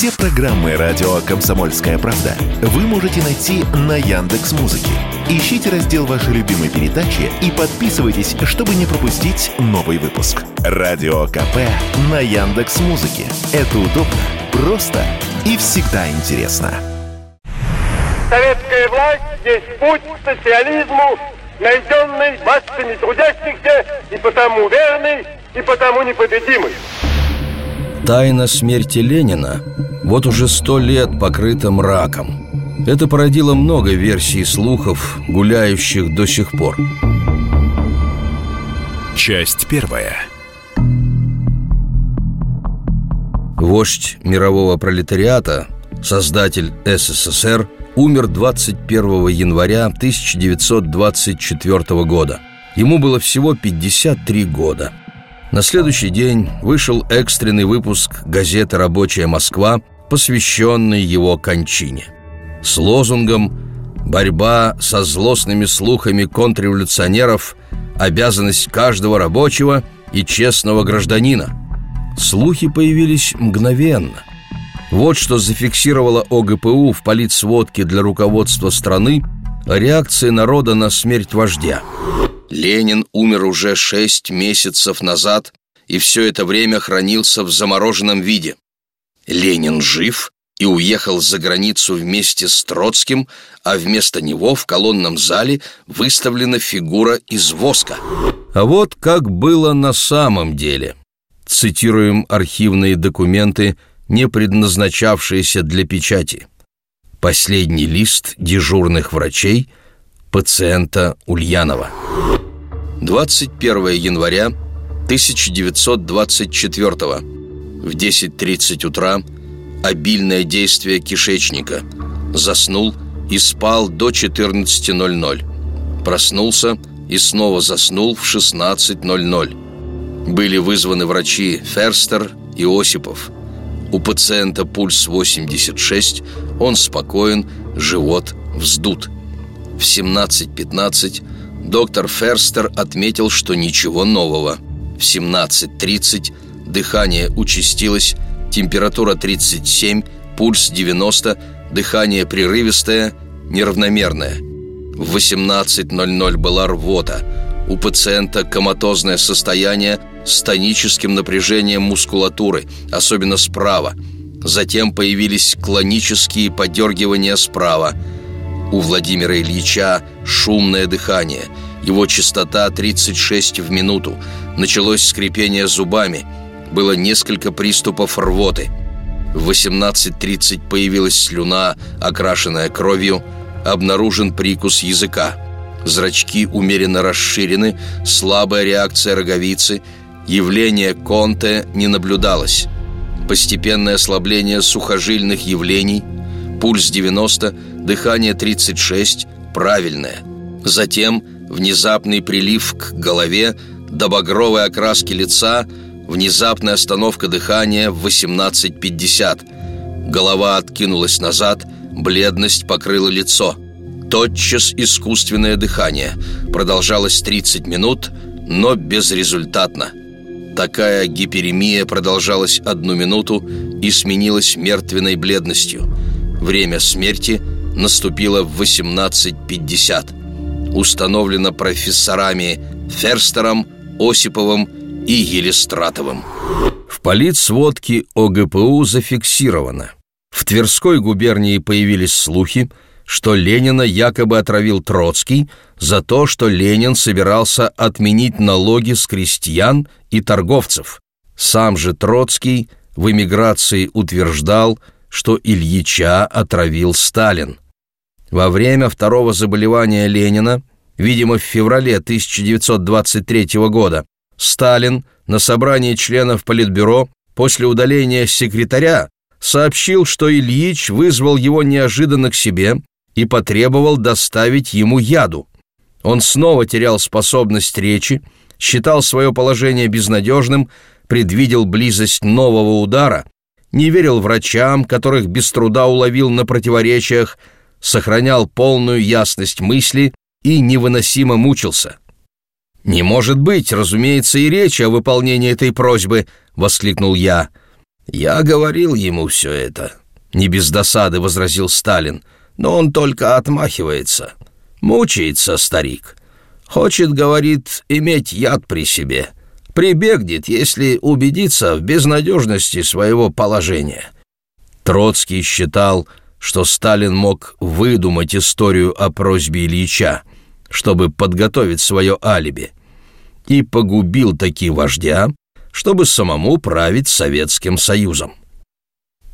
Все программы радио Комсомольская правда вы можете найти на Яндекс Музыке. Ищите раздел вашей любимой передачи и подписывайтесь, чтобы не пропустить новый выпуск. Радио КП на Яндекс Музыке. Это удобно, просто и всегда интересно. Советская власть есть путь к социализму, найденный массами трудящихся и потому верный, и потому непобедимый. Тайна смерти Ленина вот уже сто лет покрыта мраком. Это породило много версий слухов, гуляющих до сих пор. Часть первая. Вождь мирового пролетариата, создатель СССР, умер 21 января 1924 года. Ему было всего 53 года. На следующий день вышел экстренный выпуск газеты «Рабочая Москва», посвященный его кончине. С лозунгом «Борьба со злостными слухами контрреволюционеров – обязанность каждого рабочего и честного гражданина». Слухи появились мгновенно. Вот что зафиксировала ОГПУ в политсводке для руководства страны о реакции народа на смерть вождя – Ленин умер уже шесть месяцев назад и все это время хранился в замороженном виде. Ленин жив и уехал за границу вместе с Троцким, а вместо него в колонном зале выставлена фигура из воска. А вот как было на самом деле. Цитируем архивные документы, не предназначавшиеся для печати. Последний лист дежурных врачей пациента Ульянова. 21 января 1924 в 10.30 утра обильное действие кишечника. Заснул и спал до 14.00. Проснулся и снова заснул в 16.00. Были вызваны врачи Ферстер и Осипов. У пациента пульс 86, он спокоен, живот вздут. В 17.15 доктор Ферстер отметил, что ничего нового. В 17.30 дыхание участилось, температура 37, пульс 90, дыхание прерывистое, неравномерное. В 18.00 была рвота. У пациента коматозное состояние с тоническим напряжением мускулатуры, особенно справа. Затем появились клонические подергивания справа – у Владимира Ильича шумное дыхание. Его частота 36 в минуту. Началось скрипение зубами. Было несколько приступов рвоты. В 18.30 появилась слюна, окрашенная кровью. Обнаружен прикус языка. Зрачки умеренно расширены, слабая реакция роговицы. Явление Конте не наблюдалось. Постепенное ослабление сухожильных явлений – пульс 90, дыхание 36, правильное. Затем внезапный прилив к голове, до багровой окраски лица, внезапная остановка дыхания в 18.50. Голова откинулась назад, бледность покрыла лицо. Тотчас искусственное дыхание. Продолжалось 30 минут, но безрезультатно. Такая гиперемия продолжалась одну минуту и сменилась мертвенной бледностью – Время смерти наступило в 18.50. Установлено профессорами Ферстером, Осиповым и Елистратовым. В политсводке ОГПУ зафиксировано. В Тверской губернии появились слухи, что Ленина якобы отравил Троцкий за то, что Ленин собирался отменить налоги с крестьян и торговцев. Сам же Троцкий в эмиграции утверждал, что Ильича отравил Сталин. Во время второго заболевания Ленина, видимо, в феврале 1923 года, Сталин на собрании членов Политбюро после удаления секретаря сообщил, что Ильич вызвал его неожиданно к себе и потребовал доставить ему яду. Он снова терял способность речи, считал свое положение безнадежным, предвидел близость нового удара не верил врачам, которых без труда уловил на противоречиях, сохранял полную ясность мысли и невыносимо мучился. «Не может быть, разумеется, и речи о выполнении этой просьбы!» — воскликнул я. «Я говорил ему все это», — не без досады возразил Сталин, «но он только отмахивается. Мучается старик. Хочет, говорит, иметь яд при себе. Прибегнет, если убедится в безнадежности своего положения». Троцкий считал, что Сталин мог выдумать историю о просьбе Ильича, чтобы подготовить свое алиби, и погубил таки вождя, чтобы самому править Советским Союзом.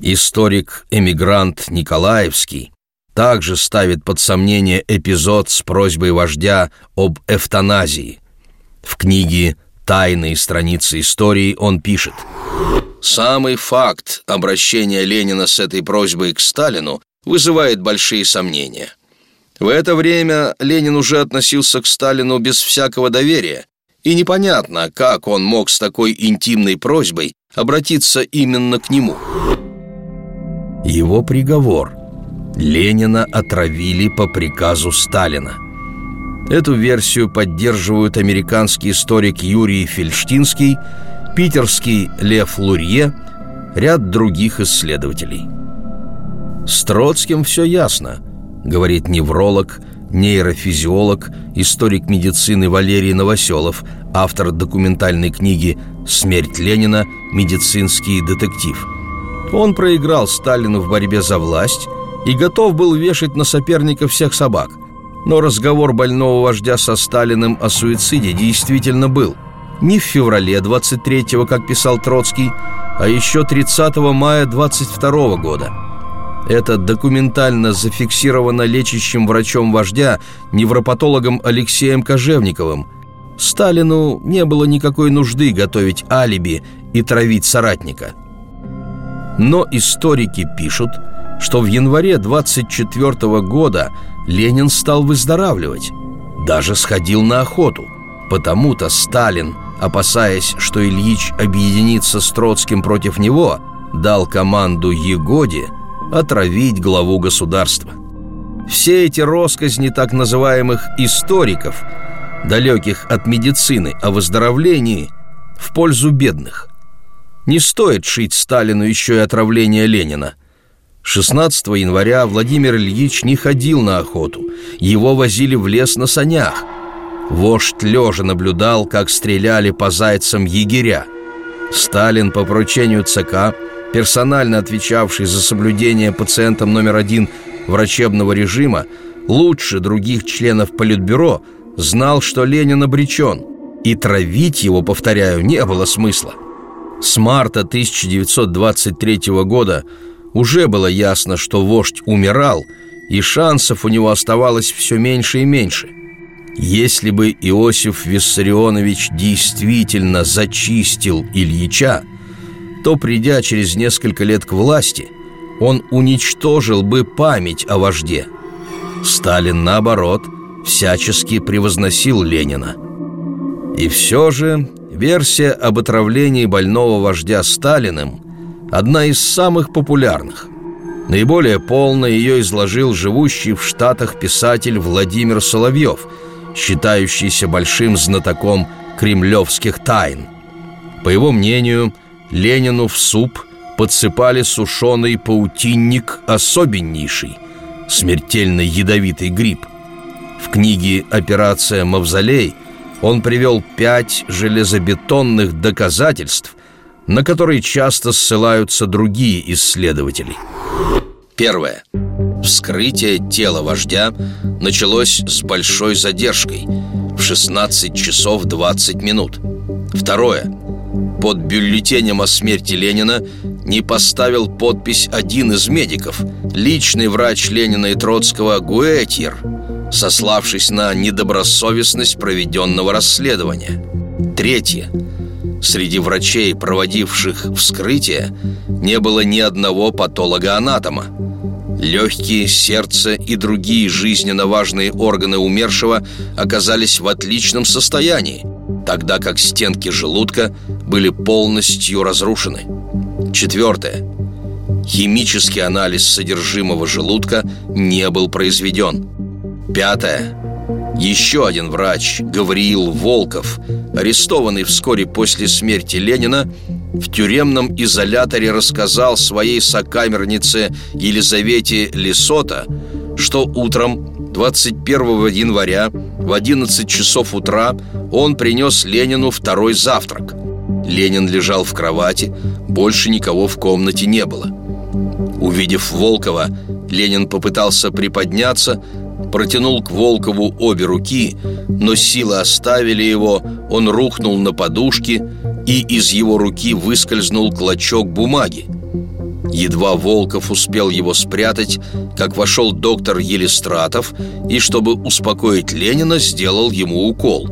Историк-эмигрант Николаевский также ставит под сомнение эпизод с просьбой вождя об эвтаназии. В книге «Тайные страницы истории» он пишет «Самый факт обращения Ленина с этой просьбой к Сталину вызывает большие сомнения. В это время Ленин уже относился к Сталину без всякого доверия, и непонятно, как он мог с такой интимной просьбой обратиться именно к нему. Его приговор. Ленина отравили по приказу Сталина. Эту версию поддерживают американский историк Юрий Фельштинский, питерский Лев Лурье, ряд других исследователей. С Троцким все ясно, говорит невролог, нейрофизиолог, историк медицины Валерий Новоселов, автор документальной книги «Смерть Ленина. Медицинский детектив». Он проиграл Сталину в борьбе за власть и готов был вешать на соперника всех собак. Но разговор больного вождя со Сталиным о суициде действительно был. Не в феврале 23-го, как писал Троцкий, а еще 30 мая 22 -го года – это документально зафиксировано лечащим врачом вождя, невропатологом Алексеем Кожевниковым. Сталину не было никакой нужды готовить алиби и травить соратника. Но историки пишут, что в январе 24 года Ленин стал выздоравливать, даже сходил на охоту. Потому-то Сталин, опасаясь, что Ильич объединится с Троцким против него, дал команду Егоде – отравить главу государства. Все эти росказни так называемых «историков», далеких от медицины о выздоровлении, в пользу бедных. Не стоит шить Сталину еще и отравление Ленина. 16 января Владимир Ильич не ходил на охоту, его возили в лес на санях. Вождь лежа наблюдал, как стреляли по зайцам егеря. Сталин по поручению ЦК персонально отвечавший за соблюдение пациентом номер один врачебного режима, лучше других членов Политбюро знал, что Ленин обречен, и травить его, повторяю, не было смысла. С марта 1923 года уже было ясно, что вождь умирал, и шансов у него оставалось все меньше и меньше. Если бы Иосиф Виссарионович действительно зачистил Ильича, то, придя через несколько лет к власти, он уничтожил бы память о вожде. Сталин, наоборот, всячески превозносил Ленина. И все же версия об отравлении больного вождя Сталиным одна из самых популярных. Наиболее полно ее изложил живущий в Штатах писатель Владимир Соловьев, считающийся большим знатоком кремлевских тайн. По его мнению – Ленину в суп подсыпали сушеный паутинник особеннейший, смертельно ядовитый гриб. В книге «Операция Мавзолей» он привел пять железобетонных доказательств, на которые часто ссылаются другие исследователи. Первое. Вскрытие тела вождя началось с большой задержкой в 16 часов 20 минут. Второе под бюллетенем о смерти Ленина не поставил подпись один из медиков, личный врач Ленина и Троцкого Гуэтьер, сославшись на недобросовестность проведенного расследования. Третье. Среди врачей, проводивших вскрытие, не было ни одного патолога-анатома. Легкие, сердце и другие жизненно важные органы умершего оказались в отличном состоянии – тогда как стенки желудка были полностью разрушены. Четвертое. Химический анализ содержимого желудка не был произведен. Пятое. Еще один врач, Гавриил Волков, арестованный вскоре после смерти Ленина, в тюремном изоляторе рассказал своей сокамернице Елизавете Лесота, что утром 21 января в 11 часов утра он принес Ленину второй завтрак. Ленин лежал в кровати, больше никого в комнате не было. Увидев Волкова, Ленин попытался приподняться, протянул к Волкову обе руки, но силы оставили его, он рухнул на подушки, и из его руки выскользнул клочок бумаги. Едва Волков успел его спрятать, как вошел доктор Елистратов и, чтобы успокоить Ленина, сделал ему укол.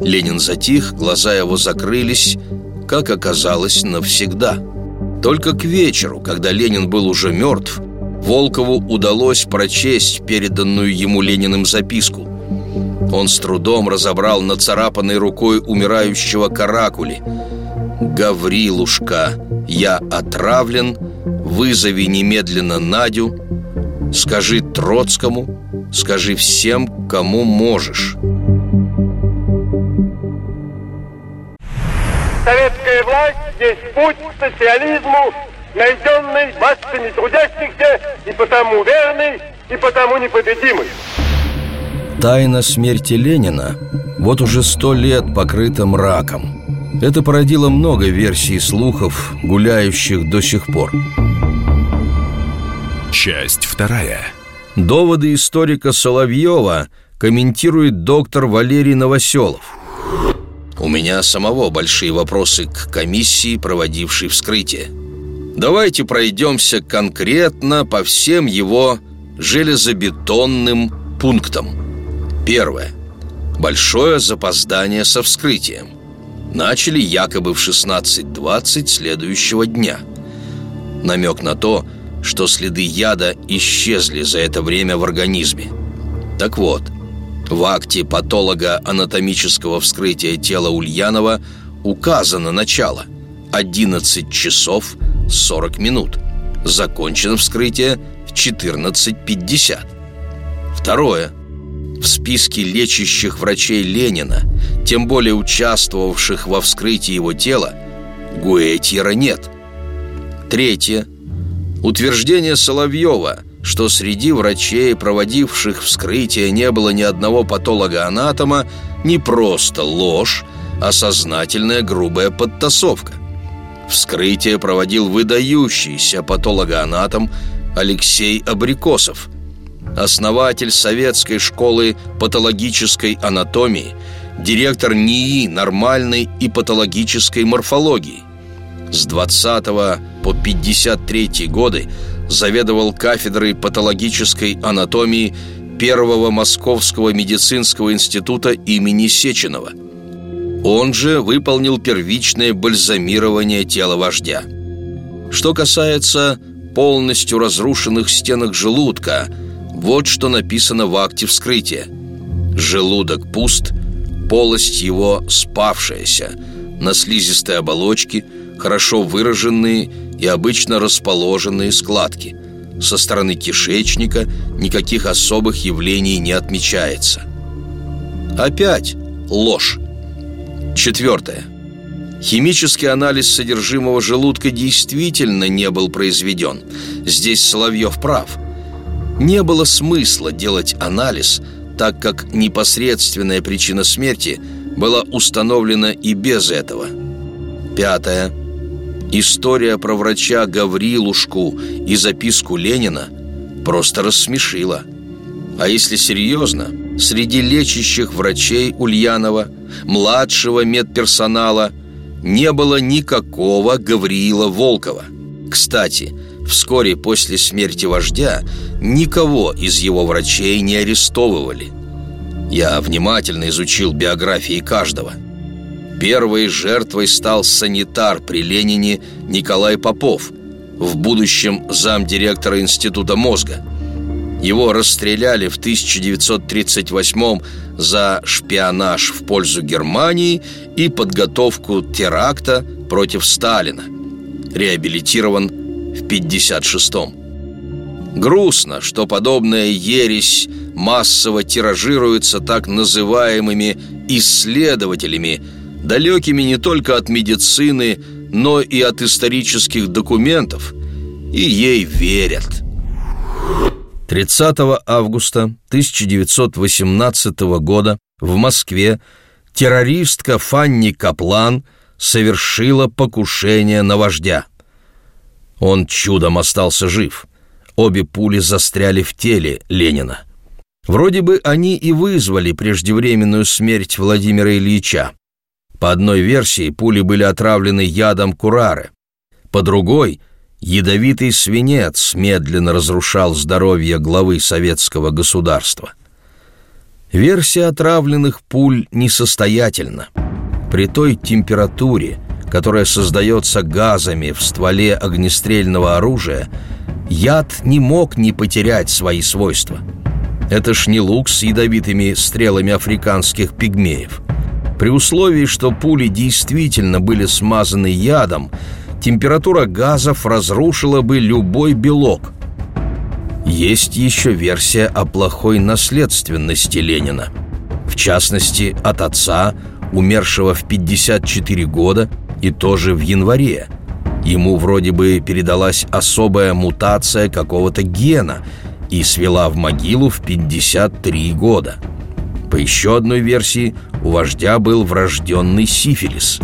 Ленин затих, глаза его закрылись, как оказалось, навсегда. Только к вечеру, когда Ленин был уже мертв, Волкову удалось прочесть переданную ему Лениным записку. Он с трудом разобрал нацарапанной рукой умирающего каракули. «Гаврилушка, я отравлен, вызови немедленно Надю, скажи Троцкому, скажи всем, кому можешь». Советская власть есть путь к социализму, найденный массами трудящихся потому верный, и потому непобедимый. Тайна смерти Ленина вот уже сто лет покрыта мраком. Это породило много версий слухов, гуляющих до сих пор. Часть вторая. Доводы историка Соловьева комментирует доктор Валерий Новоселов. У меня самого большие вопросы к комиссии, проводившей вскрытие. Давайте пройдемся конкретно по всем его железобетонным пунктам. Первое. Большое запоздание со вскрытием. Начали якобы в 16.20 следующего дня. Намек на то, что следы яда исчезли за это время в организме. Так вот, в акте патолога анатомического вскрытия тела Ульянова указано начало – 11 часов 40 минут. Закончено вскрытие в 14.50. Второе. В списке лечащих врачей Ленина, тем более участвовавших во вскрытии его тела, Гуэтьера нет. Третье. Утверждение Соловьева, что среди врачей, проводивших вскрытие, не было ни одного патолога-анатома, не просто ложь, а сознательная грубая подтасовка. Вскрытие проводил выдающийся патологоанатом Алексей Абрикосов, основатель советской школы патологической анатомии, директор НИИ нормальной и патологической морфологии. С 20 по 53 годы заведовал кафедрой патологической анатомии Первого Московского медицинского института имени Сеченова – он же выполнил первичное бальзамирование тела вождя. Что касается полностью разрушенных стенок желудка, вот что написано в акте вскрытия. Желудок пуст, полость его спавшаяся, на слизистой оболочке хорошо выраженные и обычно расположенные складки. Со стороны кишечника никаких особых явлений не отмечается. Опять ложь. Четвертое. Химический анализ содержимого желудка действительно не был произведен. Здесь Соловьев прав. Не было смысла делать анализ, так как непосредственная причина смерти была установлена и без этого. Пятое. История про врача Гаврилушку и записку Ленина просто рассмешила. А если серьезно, среди лечащих врачей Ульянова, младшего медперсонала, не было никакого Гавриила Волкова. Кстати, вскоре после смерти вождя никого из его врачей не арестовывали. Я внимательно изучил биографии каждого. Первой жертвой стал санитар при Ленине Николай Попов, в будущем замдиректора Института мозга – его расстреляли в 1938 за шпионаж в пользу Германии и подготовку теракта против Сталина. Реабилитирован в 1956-м. Грустно, что подобная ересь массово тиражируется так называемыми исследователями, далекими не только от медицины, но и от исторических документов, и ей верят. 30 августа 1918 года в Москве террористка Фанни Каплан совершила покушение на вождя. Он чудом остался жив. Обе пули застряли в теле Ленина. Вроде бы они и вызвали преждевременную смерть Владимира Ильича. По одной версии пули были отравлены ядом курары. По другой – ядовитый свинец медленно разрушал здоровье главы советского государства. Версия отравленных пуль несостоятельна. При той температуре, которая создается газами в стволе огнестрельного оружия, яд не мог не потерять свои свойства – это ж не лук с ядовитыми стрелами африканских пигмеев. При условии, что пули действительно были смазаны ядом, температура газов разрушила бы любой белок. Есть еще версия о плохой наследственности Ленина. В частности, от отца, умершего в 54 года и тоже в январе. Ему вроде бы передалась особая мутация какого-то гена – и свела в могилу в 53 года. По еще одной версии, у вождя был врожденный сифилис.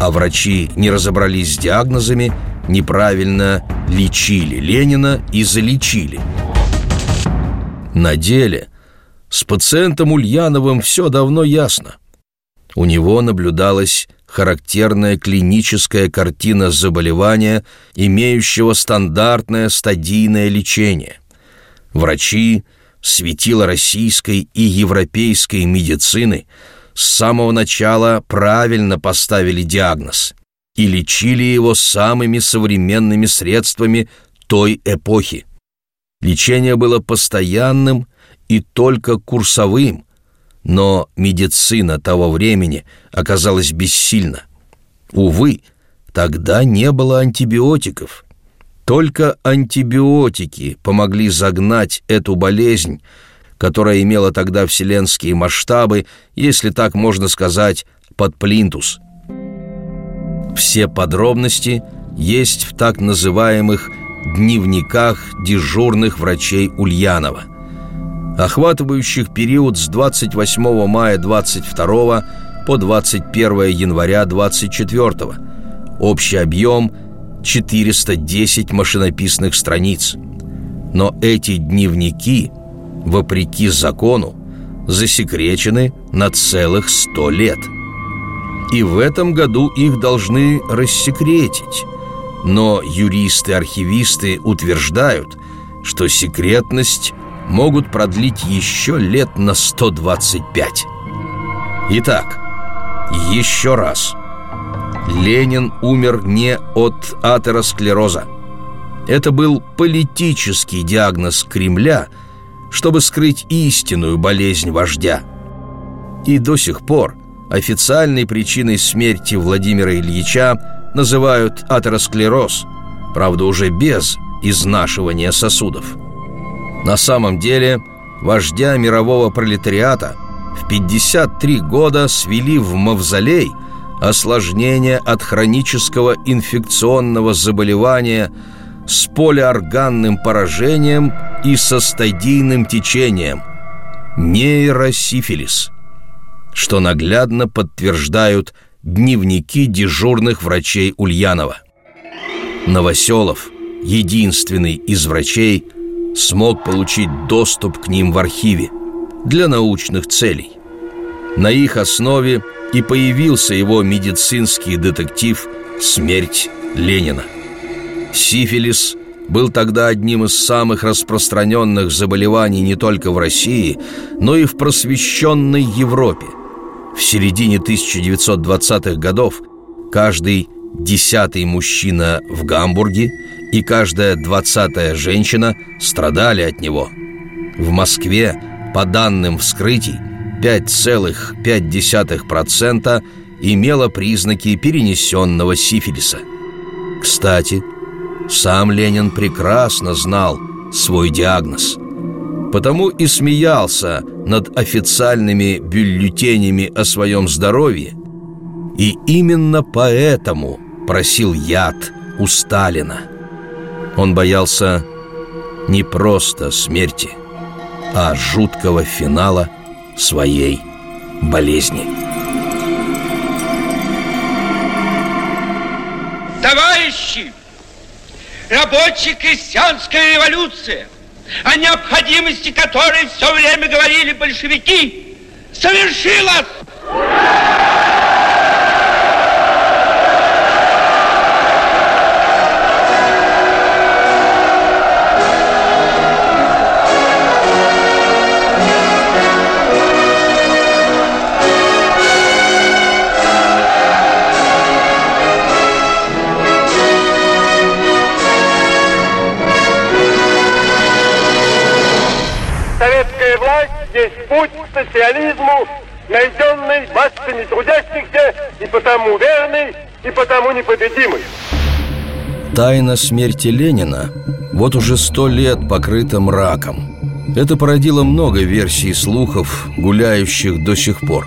А врачи не разобрались с диагнозами, неправильно лечили Ленина и залечили. На деле с пациентом Ульяновым все давно ясно. У него наблюдалась характерная клиническая картина заболевания, имеющего стандартное стадийное лечение. Врачи, светила российской и европейской медицины с самого начала правильно поставили диагноз и лечили его самыми современными средствами той эпохи. Лечение было постоянным и только курсовым, но медицина того времени оказалась бессильна. Увы, тогда не было антибиотиков – только антибиотики помогли загнать эту болезнь, которая имела тогда вселенские масштабы, если так можно сказать, под плинтус. Все подробности есть в так называемых дневниках дежурных врачей Ульянова, охватывающих период с 28 мая 22 по 21 января 24. Общий объем – 410 машинописных страниц. Но эти дневники, вопреки закону, засекречены на целых сто лет. И в этом году их должны рассекретить. Но юристы-архивисты утверждают, что секретность могут продлить еще лет на 125. Итак, еще раз – Ленин умер не от атеросклероза. Это был политический диагноз Кремля, чтобы скрыть истинную болезнь вождя. И до сих пор официальной причиной смерти Владимира Ильича называют атеросклероз, правда уже без изнашивания сосудов. На самом деле вождя мирового пролетариата в 53 года свели в мавзолей – осложнение от хронического инфекционного заболевания с полиорганным поражением и со стадийным течением – нейросифилис, что наглядно подтверждают дневники дежурных врачей Ульянова. Новоселов, единственный из врачей, смог получить доступ к ним в архиве для научных целей. На их основе – и появился его медицинский детектив «Смерть Ленина». Сифилис был тогда одним из самых распространенных заболеваний не только в России, но и в просвещенной Европе. В середине 1920-х годов каждый десятый мужчина в Гамбурге и каждая двадцатая женщина страдали от него. В Москве, по данным вскрытий, 5,5% имела признаки перенесенного сифилиса. Кстати, сам Ленин прекрасно знал свой диагноз, потому и смеялся над официальными бюллетенями о своем здоровье, и именно поэтому просил яд у Сталина. Он боялся не просто смерти, а жуткого финала своей болезни. Рабочая крестьянская революция, о необходимости которой все время говорили большевики, совершилась! Советская социализму, найденный массами трудящихся, и потому верный, и потому непобедимый. Тайна смерти Ленина вот уже сто лет покрыта мраком. Это породило много версий слухов, гуляющих до сих пор.